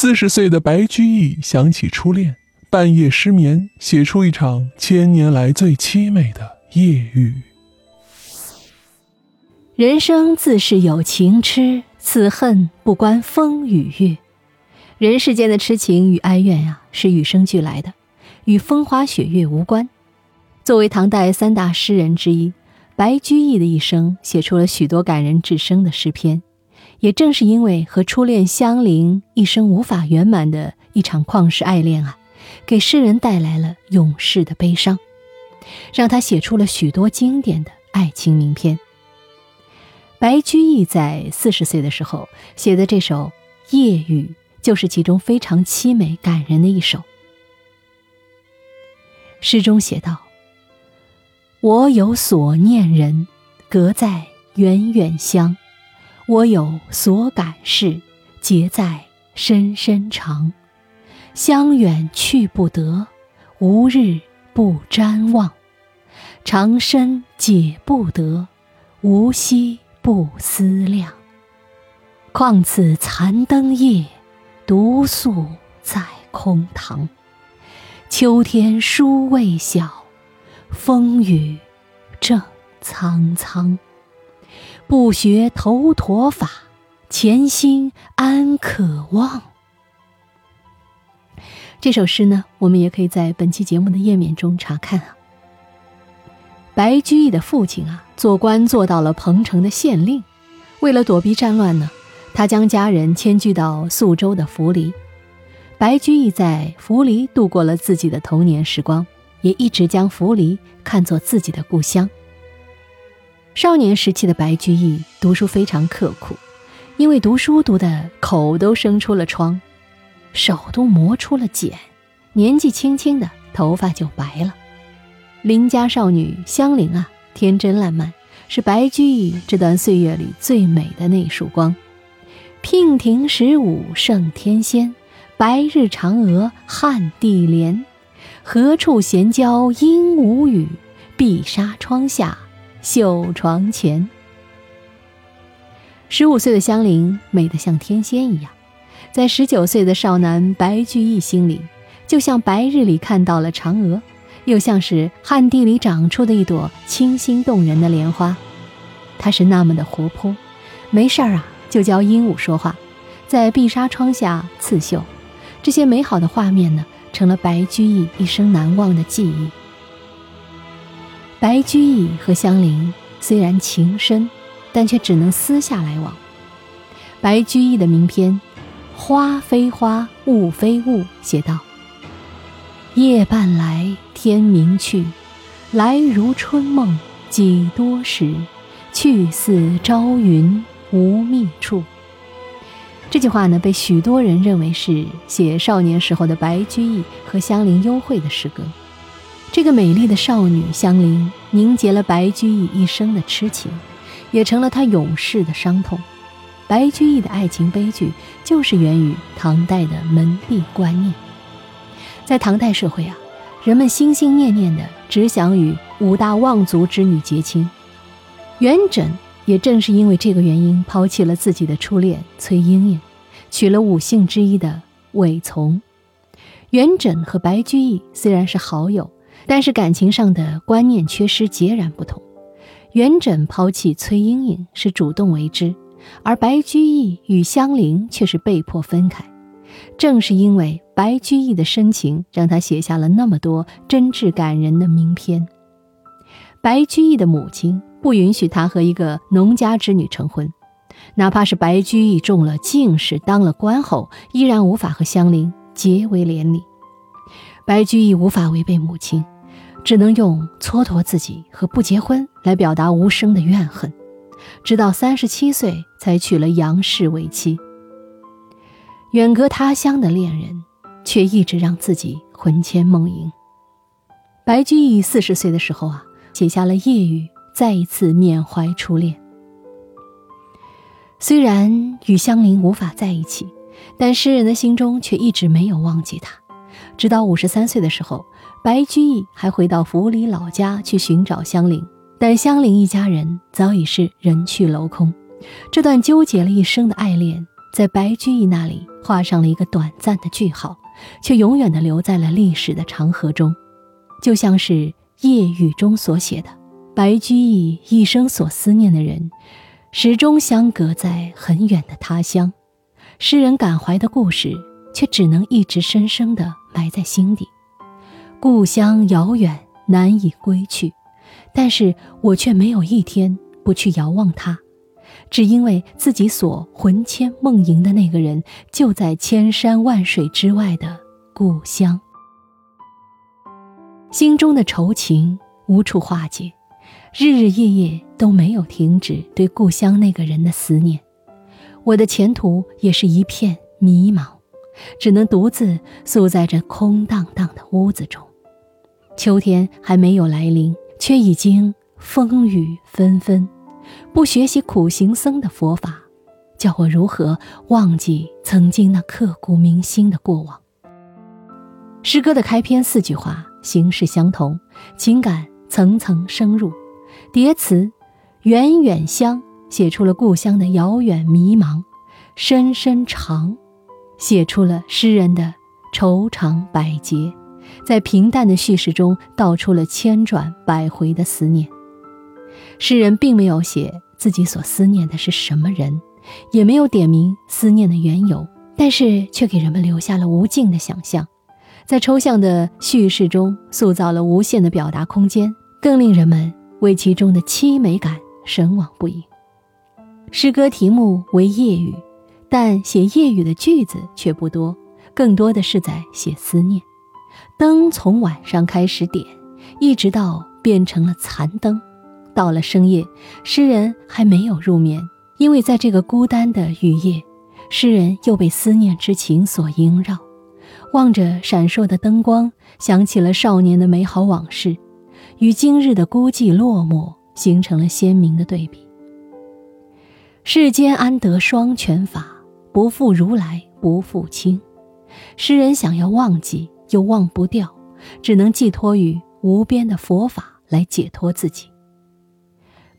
四十岁的白居易想起初恋，半夜失眠，写出一场千年来最凄美的夜雨。人生自是有情痴，此恨不关风与月。人世间的痴情与哀怨呀，是与生俱来的，与风花雪月无关。作为唐代三大诗人之一，白居易的一生写出了许多感人至深的诗篇。也正是因为和初恋相邻，一生无法圆满的一场旷世爱恋啊，给诗人带来了永世的悲伤，让他写出了许多经典的爱情名篇。白居易在四十岁的时候写的这首《夜雨》，就是其中非常凄美感人的一首。诗中写道：“我有所念人，隔在远远乡。”我有所感事，结在深深肠。乡远去不得，无日不瞻望。长生解不得，无夕不思量。况此残灯夜，独宿在空堂。秋天书未晓，风雨正苍苍。不学头陀法，潜心安可望？这首诗呢，我们也可以在本期节目的页面中查看啊。白居易的父亲啊，做官做到了彭城的县令，为了躲避战乱呢，他将家人迁居到宿州的涪陵。白居易在涪陵度过了自己的童年时光，也一直将涪陵看作自己的故乡。少年时期的白居易读书非常刻苦，因为读书读的口都生出了疮，手都磨出了茧，年纪轻轻的头发就白了。邻家少女香菱啊，天真烂漫，是白居易这段岁月里最美的那束光。娉婷十五胜天仙，白日嫦娥汉地莲。何处闲交鹦鹉语，碧纱窗下。绣床前，十五岁的香菱美得像天仙一样，在十九岁的少男白居易心里，就像白日里看到了嫦娥，又像是旱地里长出的一朵清新动人的莲花。她是那么的活泼，没事儿啊就教鹦鹉说话，在碧纱窗下刺绣，这些美好的画面呢，成了白居易一生难忘的记忆。白居易和香菱虽然情深，但却只能私下来往。白居易的名篇《花非花，雾非雾》写道：“夜半来，天明去，来如春梦几多时，去似朝云无觅处。”这句话呢，被许多人认为是写少年时候的白居易和香菱幽会的诗歌。这个美丽的少女香菱，凝结了白居易一生的痴情，也成了他永世的伤痛。白居易的爱情悲剧，就是源于唐代的门第观念。在唐代社会啊，人们心心念念的只想与五大望族之女结亲。元稹也正是因为这个原因，抛弃了自己的初恋崔莺莺，娶了五姓之一的韦从。元稹和白居易虽然是好友。但是感情上的观念缺失截然不同，元稹抛弃崔莺莺是主动为之，而白居易与香菱却是被迫分开。正是因为白居易的深情，让他写下了那么多真挚感人的名篇。白居易的母亲不允许他和一个农家之女成婚，哪怕是白居易中了进士、当了官后，依然无法和香菱结为连理。白居易无法违背母亲。只能用蹉跎自己和不结婚来表达无声的怨恨，直到三十七岁才娶了杨氏为妻。远隔他乡的恋人，却一直让自己魂牵梦萦。白居易四十岁的时候啊，写下了《夜雨》，再一次缅怀初恋。虽然与香菱无法在一起，但诗人的心中却一直没有忘记他，直到五十三岁的时候。白居易还回到府里老家去寻找香菱，但香菱一家人早已是人去楼空。这段纠结了一生的爱恋在白居易那里画上了一个短暂的句号，却永远的留在了历史的长河中，就像是夜雨中所写的：“白居易一生所思念的人，始终相隔在很远的他乡。”诗人感怀的故事，却只能一直深深的埋在心底。故乡遥远，难以归去，但是我却没有一天不去遥望它，只因为自己所魂牵梦萦的那个人，就在千山万水之外的故乡。心中的愁情无处化解，日日夜夜都没有停止对故乡那个人的思念。我的前途也是一片迷茫，只能独自宿在这空荡荡的屋子中。秋天还没有来临，却已经风雨纷纷。不学习苦行僧的佛法，叫我如何忘记曾经那刻骨铭心的过往？诗歌的开篇四句话形式相同，情感层层深入，叠词远远乡。写出了故乡的遥远迷茫，深深长，写出了诗人的愁肠百结，在平淡的叙事中道出了千转百回的思念。诗人并没有写自己所思念的是什么人，也没有点明思念的缘由，但是却给人们留下了无尽的想象，在抽象的叙事中塑造了无限的表达空间，更令人们为其中的凄美感神往不已。诗歌题目为夜雨，但写夜雨的句子却不多，更多的是在写思念。灯从晚上开始点，一直到变成了残灯。到了深夜，诗人还没有入眠，因为在这个孤单的雨夜，诗人又被思念之情所萦绕。望着闪烁的灯光，想起了少年的美好往事，与今日的孤寂落寞形成了鲜明的对比。世间安得双全法？不负如来不负卿。诗人想要忘记，又忘不掉，只能寄托于无边的佛法来解脱自己。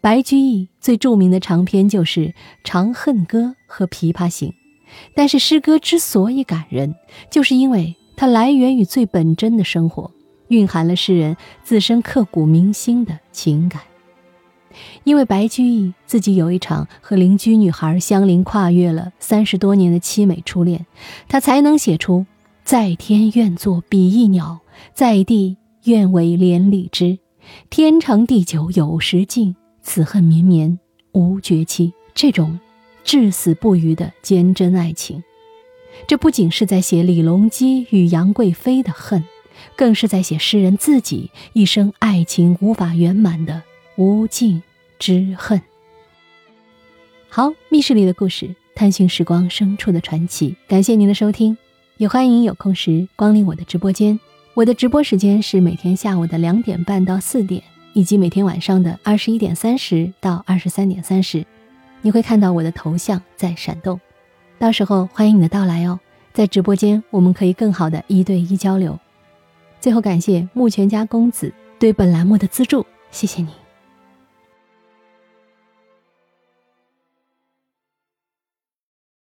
白居易最著名的长篇就是《长恨歌》和《琵琶行》，但是诗歌之所以感人，就是因为它来源于最本真的生活，蕴含了诗人自身刻骨铭心的情感。因为白居易自己有一场和邻居女孩相邻跨越了三十多年的凄美初恋，他才能写出“在天愿作比翼鸟，在地愿为连理枝。天长地久有时尽，此恨绵绵无绝期”这种至死不渝的坚贞爱情。这不仅是在写李隆基与杨贵妃的恨，更是在写诗人自己一生爱情无法圆满的。无尽之恨。好，密室里的故事，探寻时光深处的传奇。感谢您的收听，也欢迎有空时光临我的直播间。我的直播时间是每天下午的两点半到四点，以及每天晚上的二十一点三十到二十三点三十。你会看到我的头像在闪动，到时候欢迎你的到来哦。在直播间，我们可以更好的一对一交流。最后，感谢木泉家公子对本栏目的资助，谢谢你。